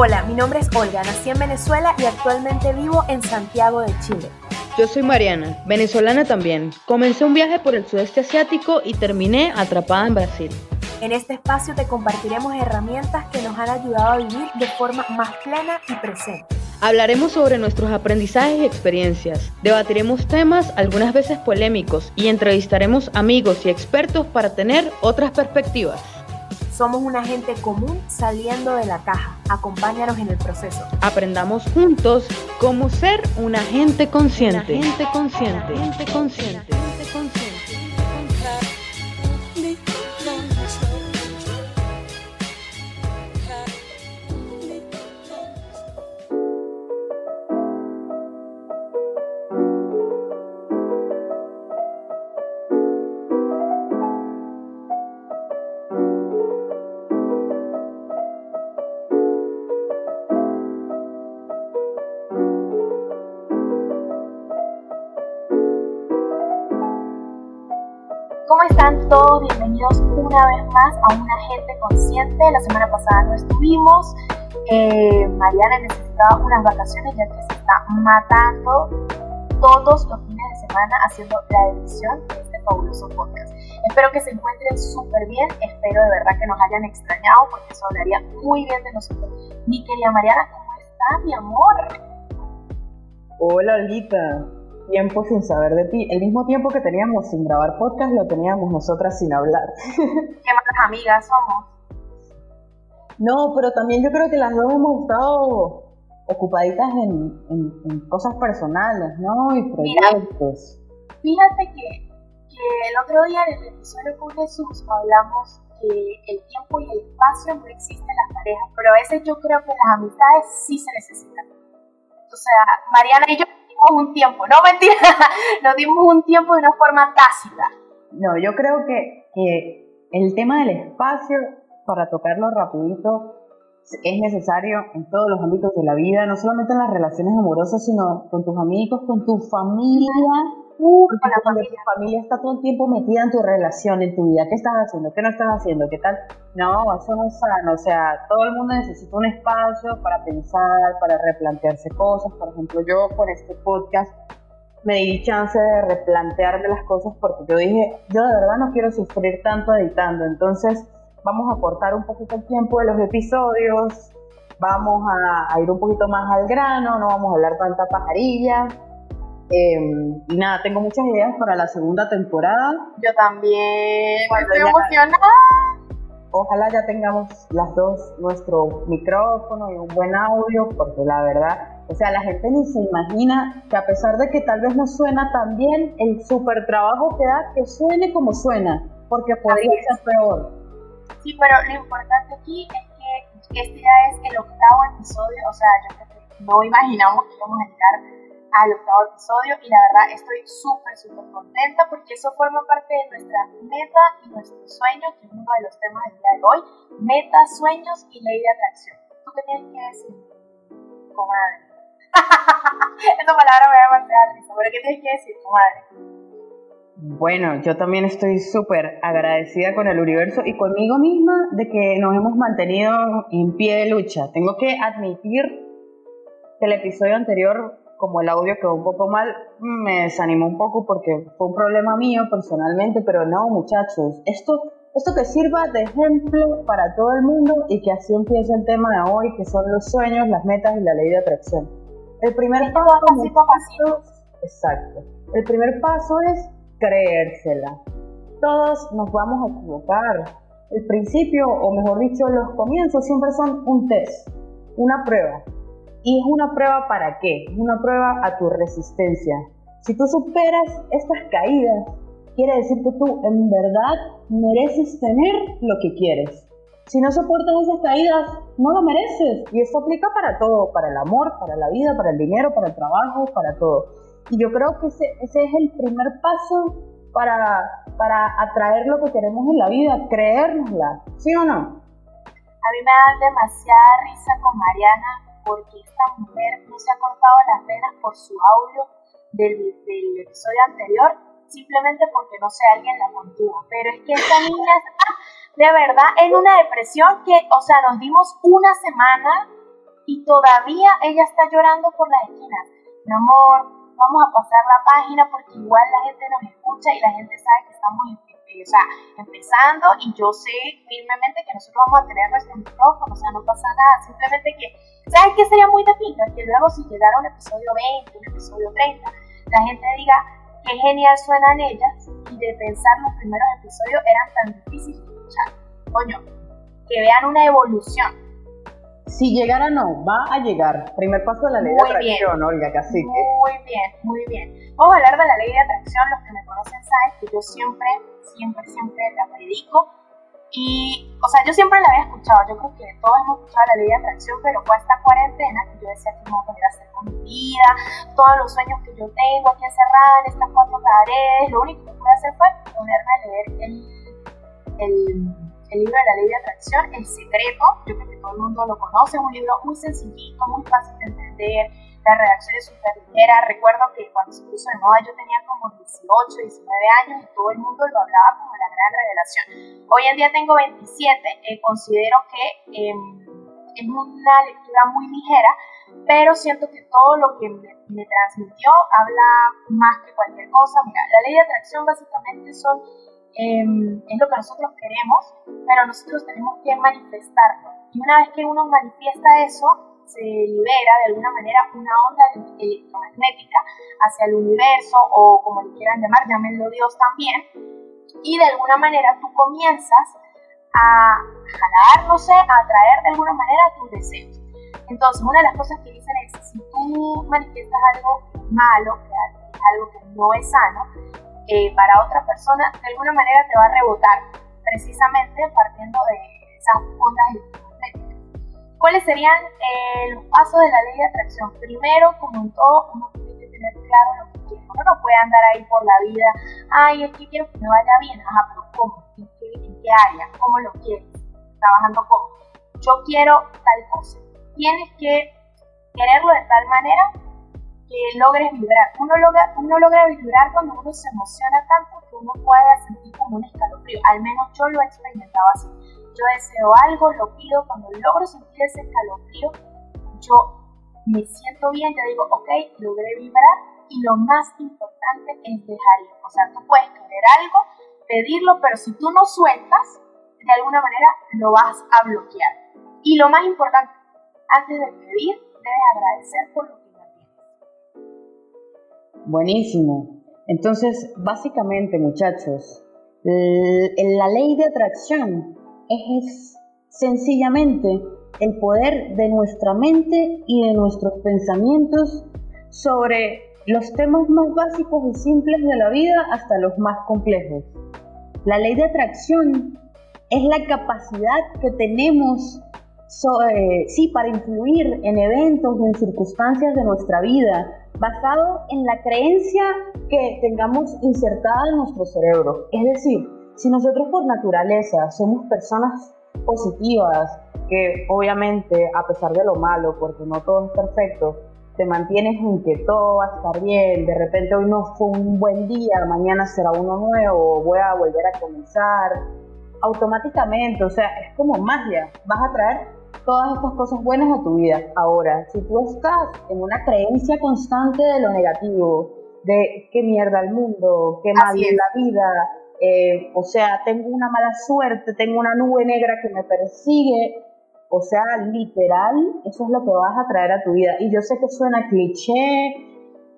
Hola, mi nombre es Olga, nací en Venezuela y actualmente vivo en Santiago de Chile. Yo soy Mariana, venezolana también. Comencé un viaje por el sudeste asiático y terminé atrapada en Brasil. En este espacio te compartiremos herramientas que nos han ayudado a vivir de forma más plena y presente. Hablaremos sobre nuestros aprendizajes y experiencias, debatiremos temas algunas veces polémicos y entrevistaremos amigos y expertos para tener otras perspectivas. Somos una gente común saliendo de la caja. Acompáñanos en el proceso. Aprendamos juntos cómo ser una gente consciente. Una gente consciente. Una gente consciente. ¿Cómo una vez más a Una Gente Consciente. La semana pasada no estuvimos. Eh, Mariana necesitaba unas vacaciones ya que se está matando todos los fines de semana haciendo la edición de este fabuloso podcast. Espero que se encuentren súper bien. Espero de verdad que nos hayan extrañado porque eso hablaría muy bien de nosotros. Mi querida Mariana, ¿cómo está, mi amor? Hola, Lita tiempo sin saber de ti. El mismo tiempo que teníamos sin grabar podcast lo teníamos nosotras sin hablar. Qué malas amigas somos. No, pero también yo creo que las dos hemos estado ocupaditas en, cosas personales, ¿no? Y proyectos. fíjate que, que el otro día en el episodio con Jesús hablamos que el tiempo y el espacio no existen en las parejas, pero a veces yo creo que las amistades sí se necesitan. O sea, Mariana y yo un tiempo, no mentira, nos dimos un tiempo de una forma tácita. No, yo creo que, que el tema del espacio, para tocarlo rapidito, es necesario en todos los ámbitos de la vida, no solamente en las relaciones amorosas, sino con tus amigos, con tu familia Familia. tu familia está todo el tiempo metida en tu relación, en tu vida. ¿Qué estás haciendo? ¿Qué no estás haciendo? ¿Qué tal? No, eso no es sano. O sea, todo el mundo necesita un espacio para pensar, para replantearse cosas. Por ejemplo, yo con este podcast me di chance de replantearme las cosas porque yo dije, yo de verdad no quiero sufrir tanto editando. Entonces, vamos a cortar un poquito el tiempo de los episodios. Vamos a, a ir un poquito más al grano, no vamos a hablar tanta pajarilla Em, y nada, tengo muchas ideas para la segunda temporada. Yo también, estoy emocionada. Ojalá ya tengamos las dos nuestro micrófono y un buen audio, porque la verdad, o sea, la gente ni se imagina que a pesar de que tal vez no suena tan bien, el súper trabajo que da que suene como suena, porque podría ser peor. Sí, pero lo importante aquí es que este ya es el octavo episodio, o sea, yo creo que no imaginamos que íbamos a llegar al octavo episodio y la verdad estoy súper, súper contenta porque eso forma parte de nuestra meta y nuestro sueño, que es uno de los temas del día de hoy, metas, sueños y ley de atracción. ¿Tú qué tienes que decir, comadre? Esa palabra me va a risa, pero ¿qué tienes que decir, comadre? Bueno, yo también estoy súper agradecida con el universo y conmigo misma de que nos hemos mantenido en pie de lucha. Tengo que admitir que el episodio anterior como el audio quedó un poco mal, me desanimó un poco porque fue un problema mío personalmente, pero no, muchachos, esto, esto que sirva de ejemplo para todo el mundo y que así empiece el tema de hoy, que son los sueños, las metas y la ley de atracción. El primer paso, exacto. El primer paso es creérsela. Todos nos vamos a equivocar. El principio, o mejor dicho, los comienzos siempre son un test, una prueba ¿Y es una prueba para qué? Es una prueba a tu resistencia. Si tú superas estas caídas, quiere decir que tú en verdad mereces tener lo que quieres. Si no soportas esas caídas, no lo mereces. Y esto aplica para todo, para el amor, para la vida, para el dinero, para el trabajo, para todo. Y yo creo que ese, ese es el primer paso para, para atraer lo que queremos en la vida, creérnosla, ¿sí o no? A mí me da demasiada risa con Mariana porque esta mujer no se ha cortado las venas por su audio del, episodio anterior, simplemente porque no sé, alguien la contuvo. Pero es que esta niña está de verdad en una depresión que, o sea, nos dimos una semana y todavía ella está llorando por la esquina. Mi amor, vamos a pasar la página porque igual la gente nos escucha y la gente sabe que estamos o sea, empezando y yo sé firmemente que nosotros vamos a tener nuestro micrófono, o sea, no pasa nada, simplemente que, ¿sabes qué sería muy de Que luego si llegara un episodio 20, un episodio 30, la gente diga, qué genial suenan ellas y de pensar los primeros episodios eran tan difíciles de escuchar. Coño, que vean una evolución si llegara no, va a llegar. Primer paso de la ley de atracción, Olga, casi Muy bien, muy bien. Vamos a hablar de la ley de atracción. Los que me conocen saben que yo siempre, siempre, siempre la predico. Y, o sea, yo siempre la había escuchado. Yo creo que todos hemos escuchado la ley de atracción, pero fue esta cuarentena que yo decía que no voy a poner a hacer con mi vida, todos los sueños que yo tengo aquí encerrada en estas cuatro paredes. Lo único que pude hacer fue ponerme a leer el, el el libro de la ley de atracción, El Secreto, yo creo que todo el mundo lo conoce, es un libro muy sencillito, muy fácil de entender, la redacción es súper ligera, recuerdo que cuando se puso de moda yo tenía como 18, 19 años y todo el mundo lo hablaba como la gran revelación. Hoy en día tengo 27, eh, considero que em, es una lectura muy ligera, pero siento que todo lo que me, me transmitió habla más que cualquier cosa. Mira, la ley de atracción básicamente son Em, es lo que nosotros queremos, pero nosotros tenemos que manifestarlo. Y una vez que uno manifiesta eso, se libera de alguna manera una onda electromagnética hacia el universo o como le quieran llamar, llámenlo Dios también. Y de alguna manera tú comienzas a jalar, no sé, a atraer de alguna manera tus deseos. Entonces, una de las cosas que dicen es, si tú manifiestas algo malo, algo que no es sano, eh, para otra persona, de alguna manera te va a rebotar, precisamente partiendo de esas ondas electromagnéticas. ¿Cuáles serían eh, los pasos de la ley de atracción? Primero, como en todo, uno tiene que tener claro lo que quiere. Uno no puede andar ahí por la vida, ay, que quiero que me vaya bien, ajá, pero ¿cómo? ¿En qué, en qué área? ¿Cómo lo quieres? ¿Trabajando cómo? Yo quiero tal cosa. Tienes que quererlo de tal manera que logres vibrar. Uno logra, uno logra vibrar cuando uno se emociona tanto que uno puede sentir como un escalofrío. Al menos yo lo he experimentado así. Yo deseo algo, lo pido, cuando logro sentir ese escalofrío, yo me siento bien, yo digo, ok, logré vibrar y lo más importante es dejar ir. O sea, tú puedes querer algo, pedirlo, pero si tú no sueltas, de alguna manera lo vas a bloquear. Y lo más importante, antes de pedir, debes agradecer por lo que Buenísimo. Entonces, básicamente, muchachos, la ley de atracción es sencillamente el poder de nuestra mente y de nuestros pensamientos sobre los temas más básicos y simples de la vida hasta los más complejos. La ley de atracción es la capacidad que tenemos eh, sí, para influir en eventos y en circunstancias de nuestra vida, basado en la creencia que tengamos insertada en nuestro cerebro. Es decir, si nosotros por naturaleza somos personas positivas, que obviamente a pesar de lo malo, porque no todo es perfecto, te mantienes en que todo va a estar bien, de repente hoy no fue un buen día, mañana será uno nuevo, voy a volver a comenzar, automáticamente, o sea, es como magia, vas a traer todas estas cosas buenas a tu vida. Ahora, si tú estás en una creencia constante de lo negativo, de qué mierda el mundo, qué mal es la vida, eh, o sea, tengo una mala suerte, tengo una nube negra que me persigue, o sea, literal, eso es lo que vas a traer a tu vida. Y yo sé que suena cliché,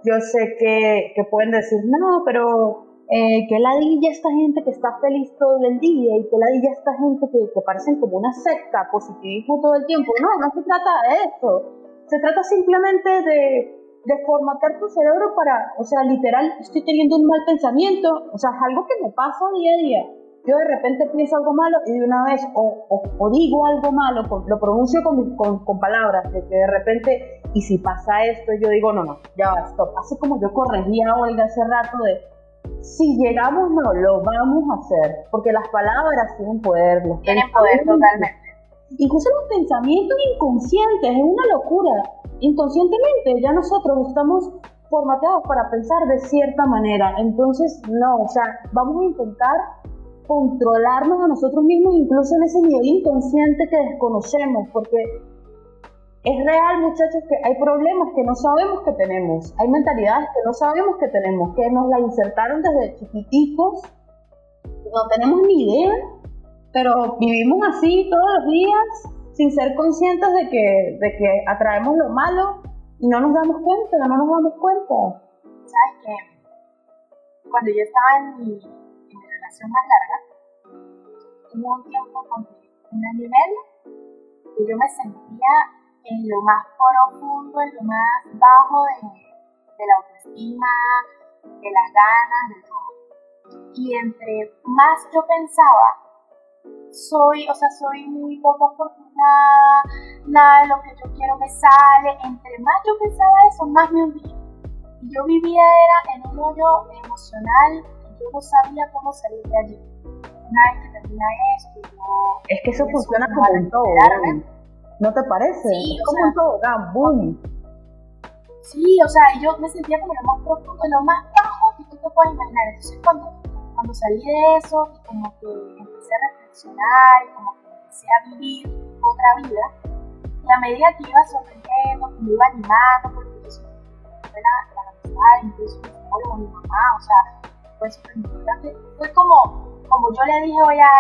yo sé que, que pueden decir, no, pero eh, que ladilla esta gente que está feliz todo el día y que ladilla esta gente que, que parecen como una secta, positivismo todo el tiempo. No, no se trata de eso. Se trata simplemente de, de formatar tu cerebro para, o sea, literal, estoy teniendo un mal pensamiento, o sea, es algo que me pasa día a día. Yo de repente pienso algo malo y de una vez o, o, digo algo malo, lo pronuncio con, con, con, palabras, de que de repente, y si pasa esto, yo digo, no, no, ya va, stop. Así como yo corregía a Olga hace rato de, si llegamos, no, lo vamos a hacer, porque las palabras tienen poder. tienen poder totalmente. Incluso los pensamientos inconscientes, es una locura. Inconscientemente ya nosotros estamos formateados para pensar de cierta manera. Entonces, no, o sea, vamos a intentar controlarnos a nosotros mismos, incluso en ese nivel inconsciente que desconocemos, porque es real, muchachos, que hay problemas que no sabemos que tenemos, hay mentalidades que no sabemos que tenemos, que nos la insertaron desde chiquiticos, no tenemos ni idea, pero vivimos así todos los días sin ser conscientes de que, de que atraemos lo malo y no nos damos cuenta, no nos damos cuenta. ¿Sabes qué? Cuando yo estaba en mi, relación más larga, hubo un tiempo, con un año y medio, que yo me sentía en lo más profundo, en lo más bajo de, de la autoestima, de las ganas, de todo. Y entre más yo pensaba soy, o sea, soy muy poco afortunada, nada de lo que yo quiero me sale. Entre más yo pensaba eso, más me hundía. Y yo vivía era en un hoyo emocional y yo no sabía cómo salir de allí. Una vez que termina esto, yo... Es que eso funciona como un todo. ¿No te parece? Sí, es como un todo, boom. Sí, o sea, yo me sentía como lo más profundo, lo más bajo que tú te puedas imaginar. Entonces cuando, cuando salí de eso y como que empecé a y como que empecé a vivir otra vida. Y a medida que iba sorprendiendo, que me iba animando, porque yo soy la, la amistad, incluso mi psicólogo, mi mamá, o sea, fue súper importante. Fue como, como yo le dije hoy a,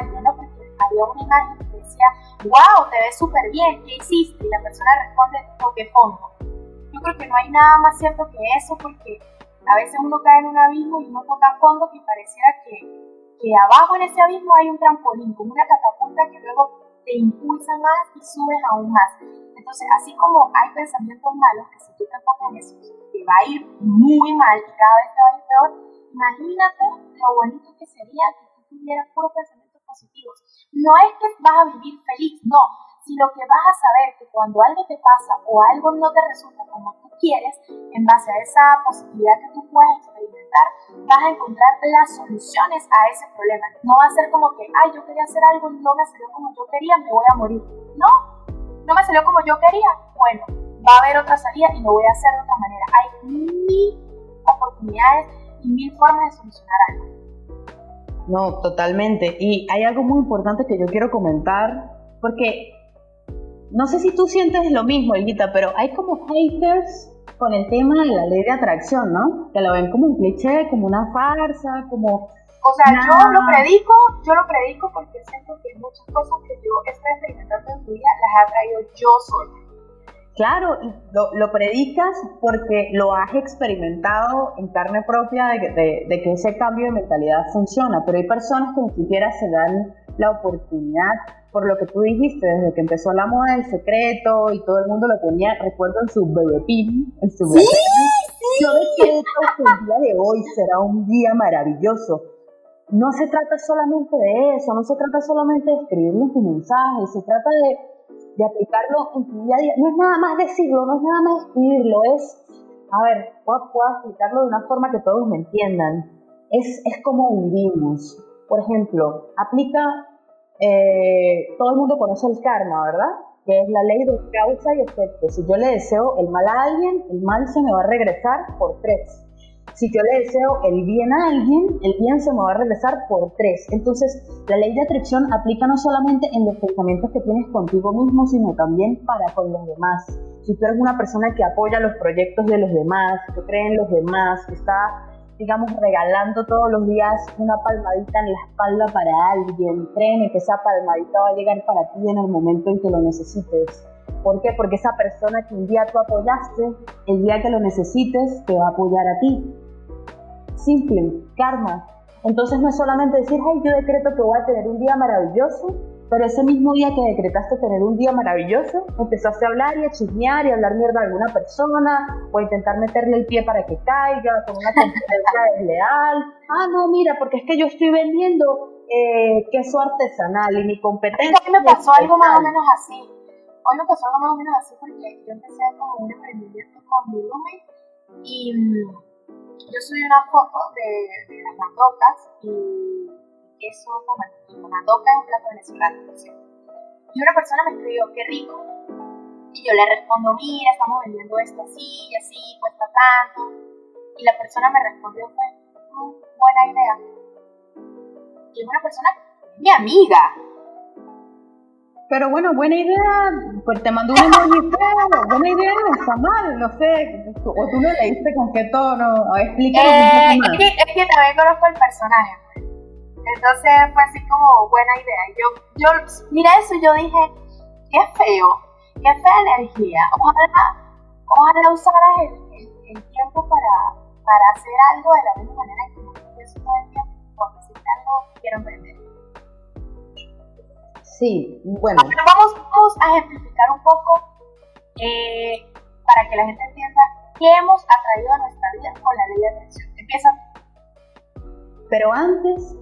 alguien, ¿no? Había una imagen que decía, wow, te ves súper bien, ¿qué hiciste? Y la persona responde, toque fondo. Yo creo que no hay nada más cierto que eso, porque a veces uno cae en un abismo y uno toca fondo que pareciera que que abajo en ese abismo hay un trampolín, como una catapulta que luego te impulsa más y subes aún más. Entonces, así como hay pensamientos malos, que si tú te enfocas en eso, te va a ir muy mal y cada vez te va a ir peor, imagínate lo bonito que sería que tú tuvieras puros pensamientos No es que vas a vivir feliz, no, sino que vas a saber que cuando algo te pasa o algo no te resulta como tú quieres, en base a esa posibilidad que tú puedas experimentar, vas a encontrar las soluciones a ese problema. No va a ser como que, ay, yo quería hacer algo y no me salió como yo quería, me voy a morir. No, no me salió como yo quería. Bueno, va a haber otra salida y lo voy a hacer de otra manera. Hay mil oportunidades y mil formas de solucionar algo. No, totalmente. Y hay algo muy importante que yo quiero comentar, porque no sé si tú sientes lo mismo, Elguita, pero hay como haters con el tema de la ley de atracción, ¿no? Que lo ven como un cliché, como una farsa, como... O sea, yo lo predico, yo lo predico porque siento que muchas cosas que yo estoy experimentando en tu vida las ha traído yo sola. Claro, lo, lo, predicas porque lo has experimentado en carne propia de, de, de que ese cambio de mentalidad funciona, pero hay personas que ni siquiera se dan la oportunidad por lo que tú dijiste, desde que empezó la moda del secreto y todo el mundo lo tenía, recuerdo en su bebé pin, en su bebé ¿Sí? Yo decreto que el día de hoy será un día maravilloso. No se trata solamente de eso, no se trata solamente de escribirlo en tu mensaje, se trata de, de aplicarlo en tu día a día. No es nada más decirlo, no es nada más escribirlo, es, a ver, puedo, puedo explicarlo de una forma que todos me entiendan. Es, es como vivimos. Por ejemplo, aplica, eh, todo el mundo conoce el karma, ¿verdad? Que es la ley de causa y efecto. Si yo le deseo el mal a alguien, el mal se me va a regresar por tres. Si yo le deseo el bien a alguien, el bien se me va a regresar por tres. Entonces, la ley de atracción aplica no solamente en los pensamientos que tienes contigo mismo, sino también para con los demás. Si tú eres una persona que apoya los proyectos de los demás, que cree en los demás, que está digamos, regalando todos los días una palmadita en la espalda para alguien. Créeme que esa palmadita va a llegar para ti en el momento en que lo necesites. ¿Por qué? Porque esa persona que un día tú apoyaste, el día que lo necesites, te va a apoyar a ti. Simple, karma. Entonces no es solamente decir, ay, yo decreto que voy a tener un día maravilloso, pero ese mismo día que decretaste tener un día maravilloso, empezaste a hablar y a chismear y a hablar mierda a alguna persona o a intentar meterle el pie para que caiga con una competencia desleal. Ah, no, mira, porque es que yo estoy vendiendo eh, queso artesanal y mi competencia. A mí me pasó algo más o menos así. Hoy me pasó algo más o menos así porque yo empecé como un emprendimiento con mi roommate y mm, yo subí una foto de, las matocas y queso con mandoca es un plato venezolano, Y una persona me escribió, qué rico. Y yo le respondo, mira, estamos vendiendo esto así y así, cuesta tanto. Y la persona me respondió, fue, buena idea. Y es una persona, mi amiga. Pero bueno, buena idea, pues te mandó un emoji buena idea, no está mal, no sé, o tú lo leíste con qué tono, explícame eh, Es que, es que también conozco el personaje, pues. entonces fue así como buena idea. Yo, yo, mira eso, yo dije, qué feo, qué fea energía, ojalá, ojalá usaras el, el, tiempo para, para hacer algo de la misma manera que no pienso todo el tiempo, porque si algo quiero emprender. Sí, bueno. vamos, a ejemplificar un poco eh, para que la gente entienda qué hemos atraído a nuestra vida con la ley de atracción. Empieza. Pero antes,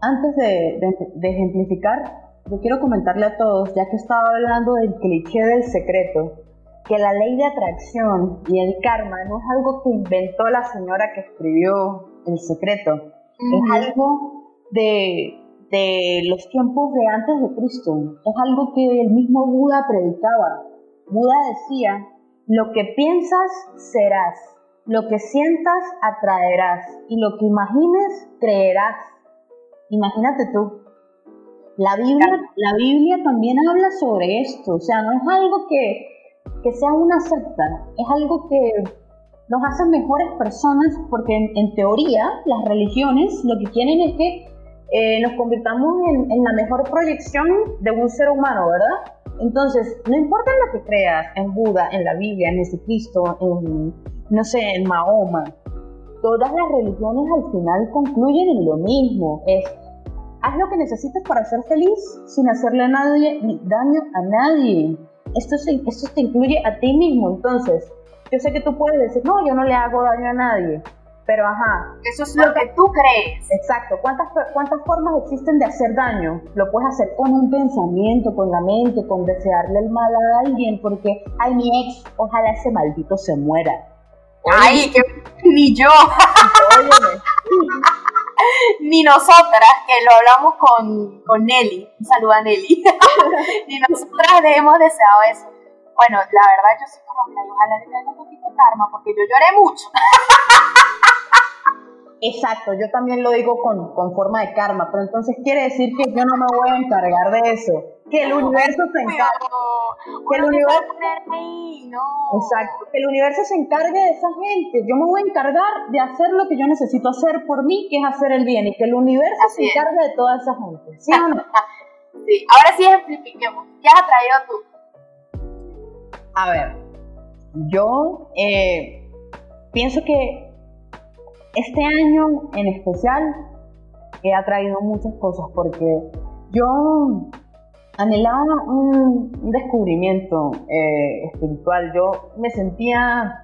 antes de, ejemplificar, yo quiero comentarle a todos, ya que estaba hablando del cliché del secreto, que la ley de atracción y el karma no es algo que inventó la señora que escribió El secreto, es algo de de los tiempos de antes de Cristo. Es algo que el mismo Buda predicaba. Buda decía, lo que piensas serás, lo que sientas atraerás y lo que imagines creerás. Imagínate tú. La Biblia, la Biblia también habla sobre esto, o sea, no es algo que, que sea una secta, es algo que nos hace mejores personas porque en teoría las religiones lo que quieren es que eh, nos convirtamos en, la mejor proyección de un ser humano, ¿verdad? Entonces, no importa en lo que creas, en Buda, en la Biblia, en Jesucristo, en, no sé, en Mahoma, todas las religiones al final concluyen en lo mismo, es haz lo que necesites para ser feliz sin hacerle a nadie, daño a nadie. Esto, esto te incluye a ti mismo, entonces, yo sé que tú puedes decir, no, yo no le hago daño a nadie, pero ajá. Eso es lo que tú crees. Exacto. ¿Cuántas, ¿Cuántas formas existen de hacer daño? Lo puedes hacer con un pensamiento, con la mente, con desearle el mal a alguien, porque, ay, mi ex, ojalá ese maldito se muera. ay, que ni yo. ni nosotras, que lo hablamos con, con Nelly, un saludo a Nelly, ni nosotras le hemos deseado eso. Bueno, la verdad yo soy como que ojalá le traiga un poquito de karma, porque yo lloré mucho. Exacto, yo también lo digo con, con, forma de karma, pero entonces quiere decir que yo no me voy a encargar de eso, que el universo se encargue. Que el universo, Exacto, que el universo se encargue de esa gente. Yo me voy a encargar de hacer lo que yo necesito hacer por mí, que es hacer el bien, y que el universo se encargue de toda esa gente. ¿Sí o no? sí, ahora sí ejemplifiquemos. ¿Qué has traído tú? A ver, yo eh, pienso que este año en especial he atraído muchas cosas porque yo anhelaba un, descubrimiento eh, espiritual. Yo me sentía,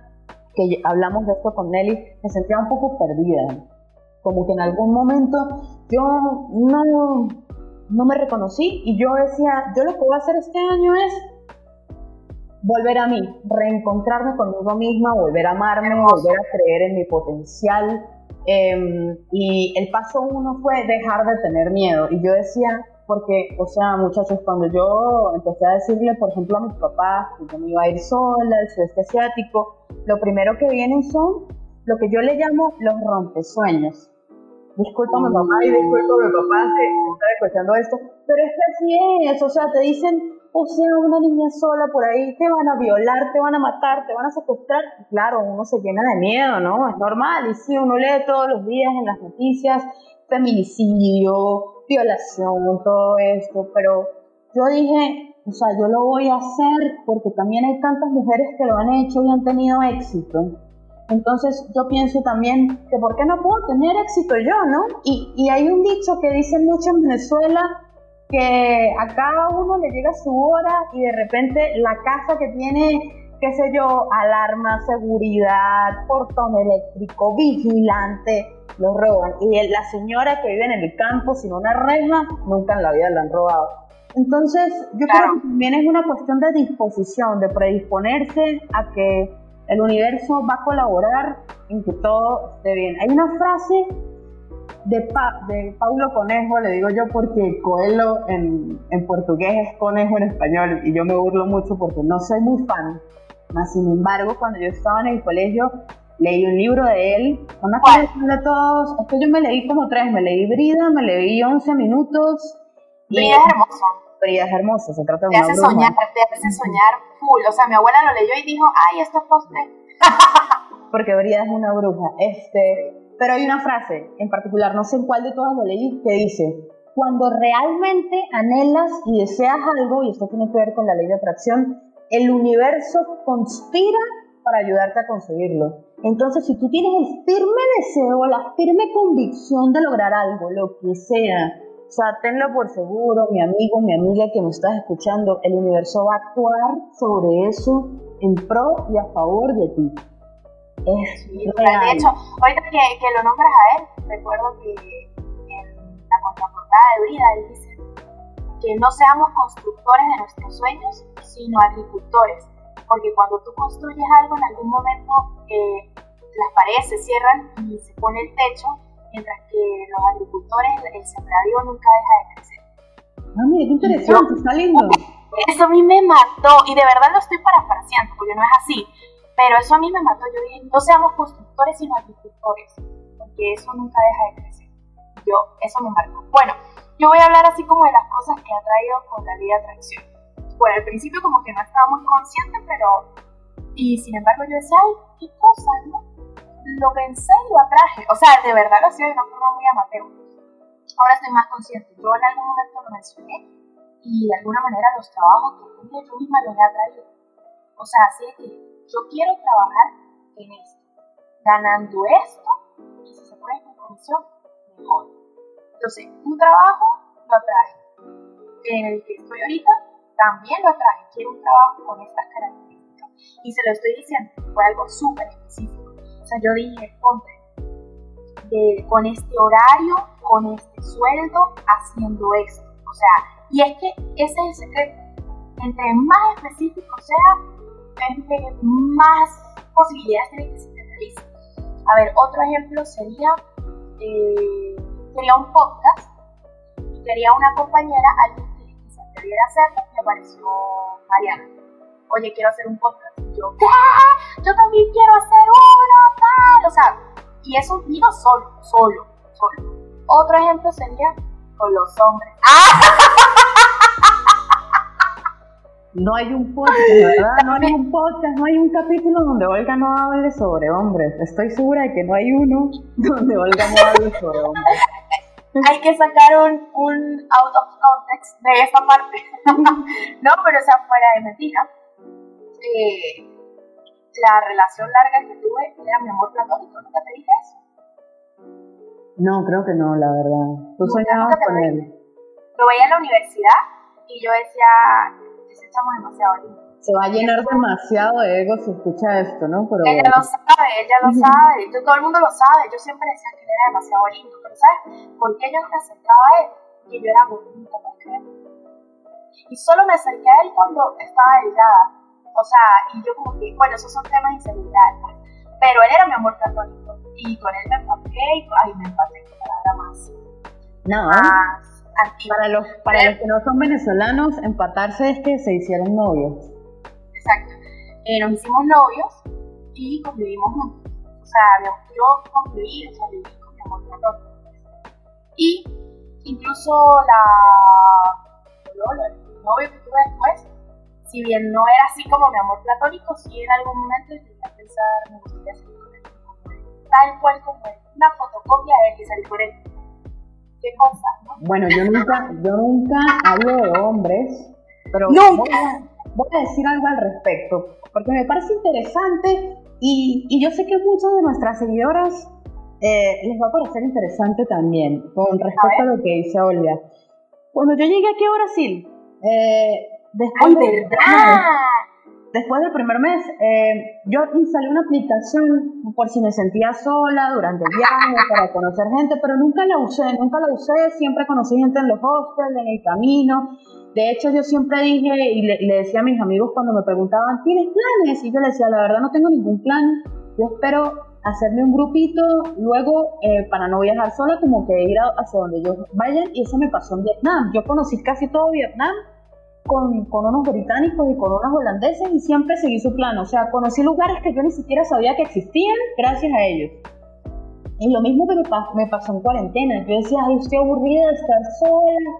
que hablamos de esto con Nelly, me sentía un poco perdida. Como que en algún momento yo no, no me reconocí y yo decía, yo lo que voy a hacer este año es volver a mí, reencontrarme conmigo misma, volver a amarme, volver a creer en mi potencial. Em, y el paso uno fue dejar de tener miedo. Y yo decía, porque, o sea, muchachos, cuando yo empecé a decirle, por ejemplo, a mis papás que yo me iba a ir sola al sudeste asiático, lo primero que vienen son lo que yo le llamo los rompesueños. Discúlpame mamá y discúlpame papá si está escuchando esto, pero es que así es, o sea, te dicen, o sea, una niña sola por ahí, te van a violar, te van a matar, te van a secuestrar. Claro, uno se llena de miedo, ¿no? Es normal. Y sí, uno lee todos los días en las noticias feminicidio, violación, todo esto, pero yo dije, o sea, yo lo voy a hacer porque también hay tantas mujeres que lo han hecho y han tenido éxito. Entonces yo pienso también que ¿por qué no puedo tener éxito yo, no? Y, y hay un dicho que dice mucho en Venezuela que a cada uno le llega su hora y de repente la casa que tiene, qué sé yo, alarma, seguridad, portón eléctrico, vigilante, lo roban. Y la señora que vive en el campo sin una reja, nunca en la vida la han robado. Entonces, yo creo que también es una cuestión de disposición, de predisponerse a que el universo va a colaborar en que todo esté bien. Hay una frase de, de Paulo Conejo, le digo yo porque Coelho en, en, portugués es conejo en español y yo me burlo mucho porque no soy muy fan. Mas, sin embargo, cuando yo estaba en el colegio, leí un libro de él, una colección de todos, es que yo me leí como tres, me leí Brida, me leí 11 minutos Brida es hermoso. Brida es hermoso, se trata de te una hace soñar, te hace soñar full. O sea, mi abuela lo leyó y dijo, ay, esto es postre. Porque Brida es una bruja. Este, pero hay una frase en particular, no sé cuál de todas lo leí, que dice, cuando realmente anhelas y deseas algo, y esto tiene que ver con la ley de atracción, el universo conspira para ayudarte a conseguirlo. Entonces, si tú tienes el firme deseo, la firme convicción de lograr algo, lo que sea, o sea, tenlo por seguro, mi amigo, mi amiga que me estás escuchando, el universo va a actuar sobre eso en pro y a favor de ti. Es real. De hecho, ahorita que, que lo nombras a él, recuerdo que en la contraportada de Brida él dice que no seamos constructores de nuestros sueños, sino agricultores. Porque cuando tú construyes algo, en algún momento eh, las paredes se cierran y se pone el techo, mientras que los agricultores, el sembradío nunca deja de crecer. Ah, mira, qué interesante, está lindo. Eso a mí me mató, y de verdad lo estoy parafraseando, porque no es así, pero eso a mí me mató. Yo dije, no seamos constructores, sino agricultores, porque eso nunca deja de crecer. Yo, eso me marcó. Bueno, yo voy a hablar así como de las cosas que ha traído con la ley de atracción. Bueno, al principio como que no estaba muy consciente, pero... Y sin embargo yo decía, ay, qué cosa, ¿no? Lo pensé y lo atraje. O sea, de verdad lo hacía de una forma muy amateur. Ahora estoy más consciente. Yo en algún momento lo mencioné y de alguna manera los trabajos que tenía yo misma los he atraído. O sea, así que yo quiero trabajar en esto, ganando esto y si se puede con comisión, mejor. Entonces, un trabajo lo atraje. En el que estoy ahorita también lo atraje. Quiero un trabajo con estas características. Y se lo estoy diciendo, fue algo súper específico. O sea, yo dije, ponte, de, con este horario, con este sueldo, haciendo esto. O sea, y es que ese es el secreto. Entre más específico sea, más posibilidades tiene que se te realicen. A ver, otro ejemplo sería, eh, quería un podcast y quería una compañera, alguien que, se atreviera a hacerlo, me apareció Mariana. Oye, quiero hacer un podcast. Y yo, ¿qué? Yo también quiero hacer uno, tal. O sea, y eso vino solo, solo, solo. Otro ejemplo sería con los hombres. No hay un podcast, ¿verdad? No hay un podcast, no hay un capítulo donde Olga no hable sobre hombres. Estoy segura de que no hay uno donde Olga no hable sobre hombres. Hay que sacar un, un out of context de esa parte. no, pero o sea, fuera de mentira. Eh, la relación larga que tuve era mi amor platónico, ¿nunca te dije eso? No, creo que no, la verdad. Tú soñabas con él. Lo veía en la universidad y yo decía, ese chamo es demasiado lindo. Se va a llenar demasiado de ego si escucha esto, ¿no? Pero Ella lo sabe, ella lo sabe, todo el mundo lo sabe. Yo siempre decía que él era demasiado lindo, pero ¿sabes por qué yo no me acercaba a él? Que yo era bonita, ¿puedes creer? Y solo me acerqué a él cuando estaba delgada. O sea, y yo como que, bueno, esos son temas de inseguridad, pues. Pero él era mi amor platónico. Y con él me empaté y, ay, me empaté, qué palabra más, no. más Para los, para los que no son venezolanos, empatarse es que se hicieron novios. Exacto. Eh, nos hicimos novios y convivimos juntos. O sea, yo- conviví, o sea, viví con mi amor platónico. Y incluso la el novio que tuve después, si bien no era así como mi amor platónico, sí en algún momento llegué a pensar, me gustaría salir con él, tal cual como él, una fotocopia de él y salir con él. Qué cosa, ¿no? Bueno, yo nunca, yo nunca hablo de hombres, pero Nunca. Voy, a, voy a decir algo al respecto, porque me parece interesante y, y yo sé que muchas de nuestras seguidoras eh, les va a parecer interesante también, con respecto a, lo que dice Olga. Cuando yo llegué aquí a Brasil, eh, después, ¡Ay, de- verdad! Después del primer mes, eh, yo instalé una aplicación por si me sentía sola durante el viaje para conocer gente, pero nunca la usé, nunca la usé, siempre conocí gente en los hostels, en el camino. De hecho, yo siempre dije y le, decía a mis amigos cuando me preguntaban, ¿tienes planes? Y yo les decía, la verdad no tengo ningún plan, yo espero hacerme un grupito, luego eh, para no viajar sola, como que ir a- hacia donde yo vaya, y eso me pasó en Vietnam. Yo conocí casi todo Vietnam con, con unos británicos y con unos holandeses y siempre seguí su plan. O sea, conocí lugares que yo ni siquiera sabía que existían gracias a ellos. Y lo mismo que me, pa- me pasó en cuarentena. Yo decía, ay, estoy aburrida de estar sola,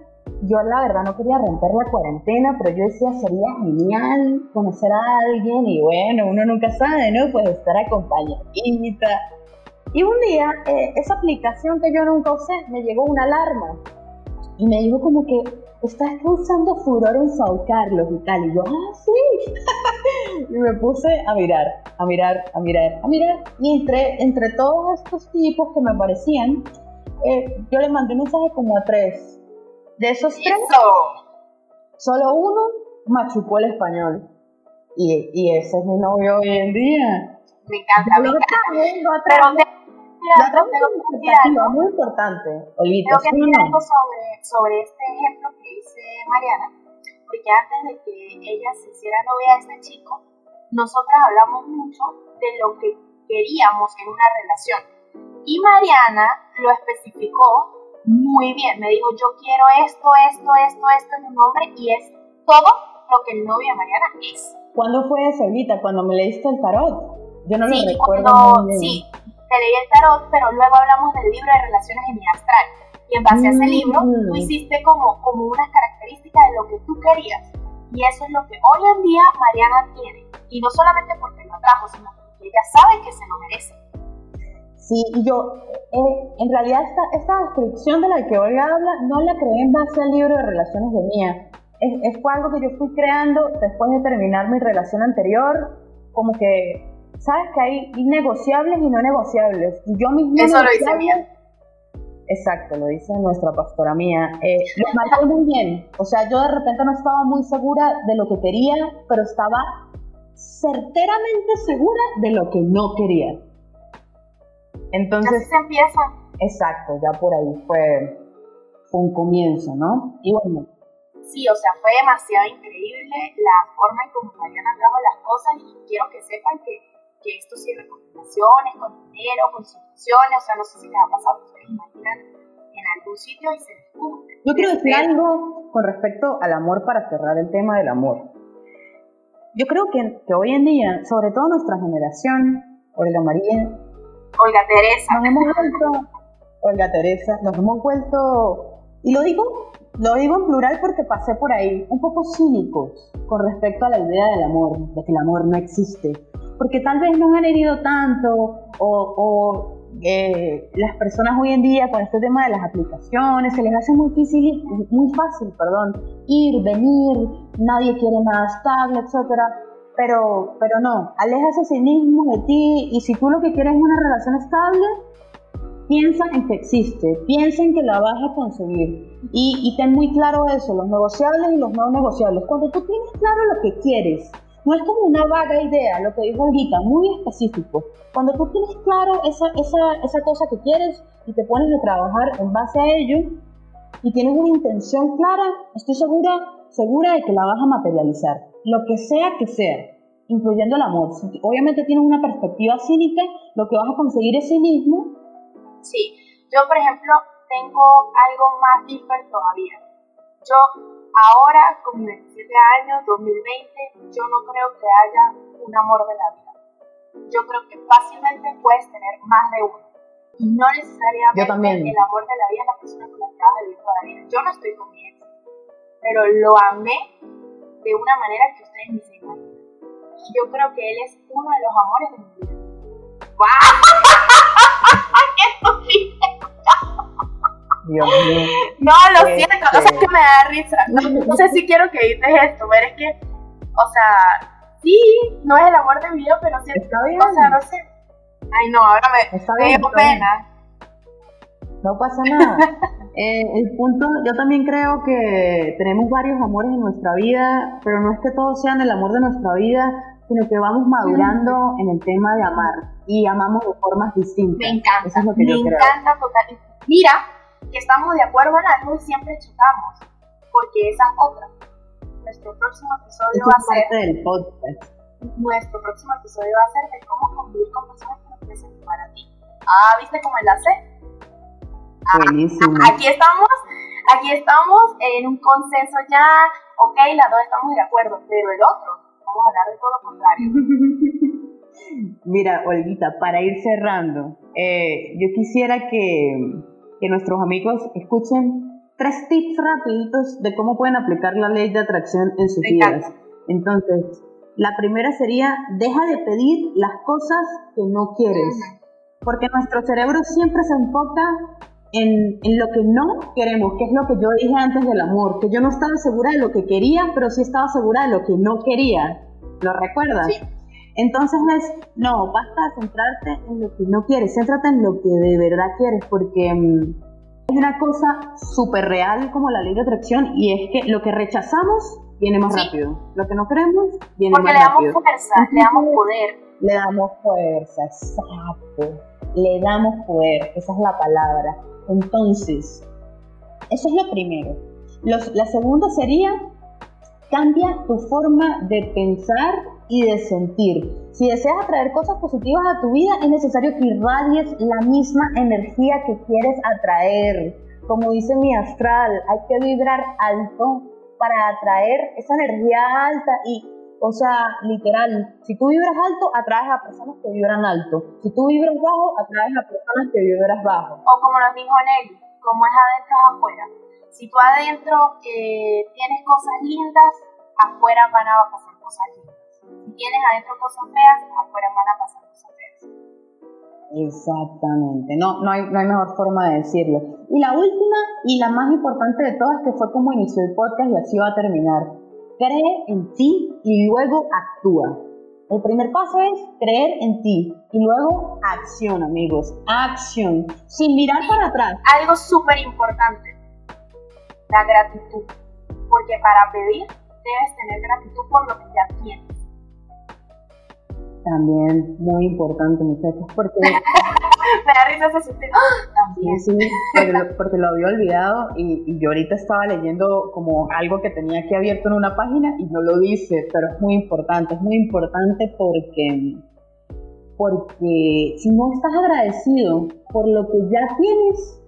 yo la verdad no quería romper la cuarentena, pero yo decía, sería genial conocer a alguien y bueno, uno nunca sabe, ¿no? Pues estar acompañadita. Y un día, eh, esa aplicación que yo nunca usé, me llegó una alarma y me dijo como que estás causando furor en Sao Carlos y tal. Y yo, ah, sí. y me puse a mirar, a mirar, a mirar, a mirar. Y entre, entre todos estos tipos que me parecían, eh, yo le mandé un mensaje como a tres. De esos tres, solo uno machucó el español. Y, y ese es mi novio hoy en día. Me encanta, me encanta. Pero tengo muy importante, Olivia. Tengo que decir algo sobre, sobre este ejemplo que dice Mariana, porque antes de que ella se hiciera novia de este chico, nosotras hablamos mucho de lo que queríamos en una relación y Mariana lo especificó muy bien. Me dijo, yo quiero esto, esto, esto, esto en un hombre y es todo lo que el novio de Mariana es. ¿Cuándo fue eso, Olita? ¿Cuando me leíste el tarot? Yo no sí, lo recuerdo cuando, Sí, te leí el tarot, pero luego hablamos del libro de relaciones en mi astral. Y en base a ese libro, tú mm. hiciste como, como unas características de lo que tú querías. Y eso es lo que hoy en día Mariana tiene. Y no solamente porque lo trajo, sino porque ella sabe que se lo merece. Sí, y yo, eh, en realidad esta, esta descripción de la que hoy habla no la creé en base al libro de relaciones de Mía. Es, fue algo que yo fui creando después de terminar mi relación anterior, como que, ¿sabes? Que hay negociables y no negociables. Y yo misma... Eso lo dice Mía. Exacto, lo dice nuestra pastora mía. Eh, lo marcó muy bien. O sea, yo de repente no estaba muy segura de lo que quería, pero estaba certeramente segura de lo que no quería. Entonces, se empieza. Exacto, ya por ahí fue, un comienzo, ¿no? Y bueno. Sí, o sea, fue demasiado increíble la forma en cómo Mariana trajo las cosas y quiero que sepan que, que esto sirve con relaciones, con dinero, con situaciones, o sea, no sé si les ha pasado, ustedes imaginan en algún sitio y se descubre. Yo quiero decir algo con respecto al amor para cerrar el tema del amor. Yo creo que, que hoy en día, sobre todo nuestra generación, la María, Olga Teresa. Nos hemos vuelto, Olga Teresa, nos hemos vuelto, y lo digo, lo digo en plural porque pasé por ahí, un poco cínicos con respecto a la idea del amor, de que el amor no existe. Porque tal vez nos han herido tanto o, eh, las personas hoy en día con este tema de las aplicaciones se les hace muy difícil, muy fácil, perdón, ir, venir, nadie quiere nada estable, etcétera pero, pero no, aleja ese cinismo de ti y si tú lo que quieres es una relación estable, piensa en que existe, piensa en que la vas a conseguir y, y ten muy claro eso, los negociables y los no negociables. Cuando tú tienes claro lo que quieres, no es como una vaga idea, lo que dijo ahorita, muy específico. Cuando tú tienes claro esa, esa, esa cosa que quieres y te pones a trabajar en base a ello y tienes una intención clara, estoy segura, segura de que la vas a materializar lo que sea que sea, incluyendo el amor. obviamente tienes una perspectiva cínica, lo que vas a conseguir es cinismo. Sí, yo por ejemplo tengo algo más deeper todavía. Yo ahora, con mis 27 años, 2020, yo no creo que haya un amor de la vida. Yo creo que fácilmente puedes tener más de uno. Y no necesariamente el amor de la vida es la persona con la que vas a vivir toda la vida. Yo no estoy con mi ex, pero lo amé de una manera que ustedes ni se imaginan. Yo creo que él es uno de los amores de mi vida. Dios mío. No, lo este, siento, o sea, es que me da risa. No, sé si quiero que edites esto, pero es que, o sea, sí, no es el amor de mi vida, pero sí. Está bien. O sea, no sé. Ay, no, ahora me, está bien, me pena. No pasa nada. Eh, el punto, yo también creo que tenemos varios amores en nuestra vida, pero no es que todos sean el amor de nuestra vida, sino que vamos madurando en el tema de amar y amamos de formas distintas. Me encanta. Eso es lo que me encanta total. Mira, que estamos de acuerdo en algo y siempre chocamos, porque esa es otra. Nuestro próximo episodio va a ser. Parte del podcast. Nuestro próximo episodio va a ser de cómo convivir con personas que no crecen para ti. Ah, ¿viste cómo enlace? Buenísimo. Aquí estamos, aquí estamos en un consenso ya, ok, las dos estamos de acuerdo, pero el otro, vamos a hablar de todo lo contrario. Mira, Olguita, para ir cerrando, eh, yo quisiera que, que nuestros amigos escuchen tres tips rapiditos de cómo pueden aplicar la ley de atracción en sus vidas. Entonces, la primera sería, deja de pedir las cosas que no quieres. Porque nuestro cerebro siempre se enfoca en, en, lo que no queremos, que es lo que yo dije antes del amor, que yo no estaba segura de lo que quería, pero sí estaba segura de lo que no quería. ¿Lo recuerdas? Entonces es, no, basta de centrarte en lo que no quieres, céntrate en lo que de verdad quieres, porque mm, es una cosa súper real como la ley de atracción y es que lo que rechazamos viene más rápido, lo que no queremos viene más rápido. Porque le damos fuerza, le damos poder. Le damos fuerza, exacto, le damos poder, esa es la palabra. Entonces, eso es lo primero. la segunda sería, cambia tu forma de pensar y de sentir. Si deseas atraer cosas positivas a tu vida, es necesario que irradies la misma energía que quieres atraer. Como dice mi astral, hay que vibrar alto para atraer esa energía alta y, o sea, literal, si tú vibras alto, atraes a personas que vibran alto. Si tú vibras bajo, atraes a personas que vibras bajo. O como nos dijo Nelly, como es adentro es afuera. Si tú adentro eh, tienes cosas lindas, afuera van a pasar cosas lindas. Si tienes adentro cosas feas, afuera van a pasar cosas feas. Exactamente, no, no, hay, no hay mejor forma de decirlo. Y la última y la más importante de todas, que fue como inició el podcast y así va a terminar. Cree en ti y luego actúa. El primer paso es creer en ti y luego acción, amigos. Acción, sin mirar para atrás. Algo súper importante, la gratitud. Porque para pedir debes tener gratitud por lo que ya tienes. También muy importante, muchachos, porque... Me da risa ese También. Sí, porque lo, había olvidado y, y, yo ahorita estaba leyendo como algo que tenía aquí abierto en una página y no lo dice, pero es muy importante, es muy importante porque, porque si no estás agradecido por lo que ya tienes,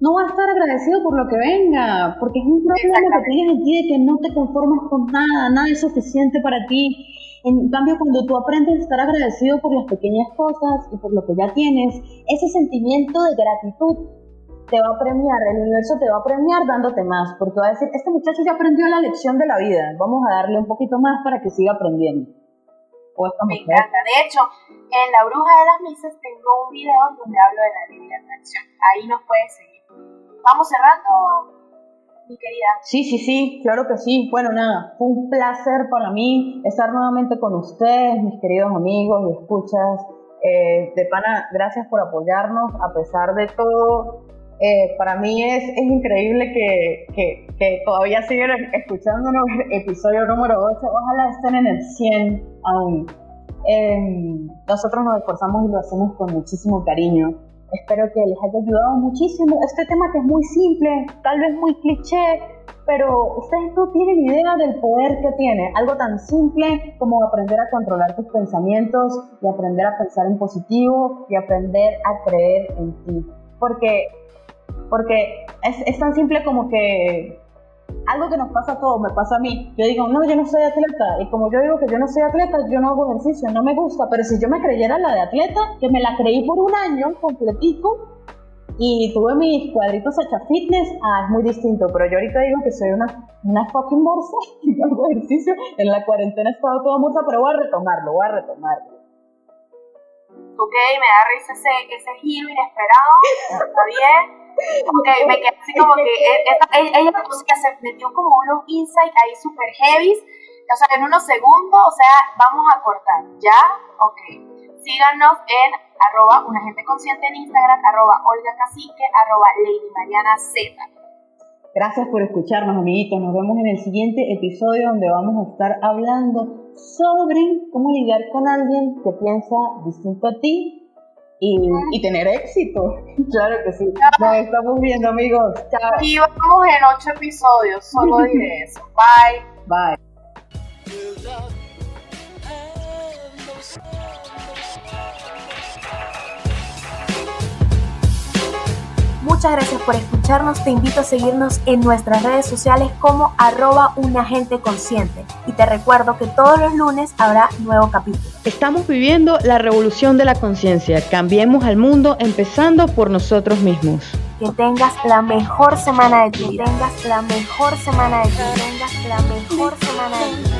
no vas a estar agradecido por lo que venga, porque es un problema que tienes en ti de que no te conformas con nada, nada es suficiente para ti en cambio, cuando tú aprendes a estar agradecido por las pequeñas cosas y por lo que ya tienes, ese sentimiento de gratitud te va a premiar, el universo te va a premiar dándote más, porque va a decir, este muchacho ya aprendió la lección de la vida, vamos a darle un poquito más para que siga aprendiendo. Me encanta. De hecho, en La Bruja de las Misas tengo un video donde hablo de la ley de atracción. Ahí nos puedes seguir. Vamos cerrando, mi querida. Sí, sí, sí, claro que sí. Bueno, nada, fue un placer para mí estar nuevamente con ustedes, mis queridos amigos y escuchas. Eh, de pana, gracias por apoyarnos a pesar de todo. Eh, para mí es, es increíble que, que, que, todavía siguen escuchándonos episodio número 8. Ojalá estén en el 100 aún. Eh, nosotros nos esforzamos y lo hacemos con muchísimo cariño. Espero que les haya ayudado muchísimo. Este tema que es muy simple, tal vez muy cliché, pero ustedes no tienen idea del poder que tiene. Algo tan simple como aprender a controlar tus pensamientos y aprender a pensar en positivo y aprender a creer en ti. Porque, porque es, es tan simple como que algo que nos pasa a todos, me pasa a mí. Yo digo, no, yo no soy atleta. Y como yo digo que yo no soy atleta, yo no hago ejercicio, no me gusta. Pero si yo me creyera la de atleta, que me la creí por un año completico y tuve mis cuadritos hecha fitness, ah, es muy distinto. Pero yo ahorita digo que soy una, una fucking morsa y no hago ejercicio. En la cuarentena he estado toda morsa, pero voy a retomarlo, voy a retomarlo. Ok, me da risa ese, ese giro inesperado, está bien Ok, me quedé así como que ella, ella se metió como unos insights ahí super heavy, o sea, en unos segundos, o sea, vamos a cortar, ¿ya? Ok. Síganos en arroba una gente consciente en Instagram, arroba Olga Cacique, arroba Lady Mariana Z. Gracias por escucharnos, amiguitos. Nos vemos en el siguiente episodio donde vamos a estar hablando sobre cómo lidiar con alguien que piensa distinto a ti y, tener éxito. Claro que sí. Nos estamos viendo, amigos. Chao. Y vamos en ocho episodios. Solo diré eso. Bye. Bye. Muchas gracias por escucharnos. Te invito a seguirnos en nuestras redes sociales como arroba un agente consciente. Y te recuerdo que todos los lunes habrá nuevo capítulo. Estamos viviendo la revolución de la conciencia. Cambiemos al mundo empezando por nosotros mismos. Que tengas la mejor semana de tu vida. Que tengas la mejor semana de tu vida. Que tengas la mejor semana de tu vida.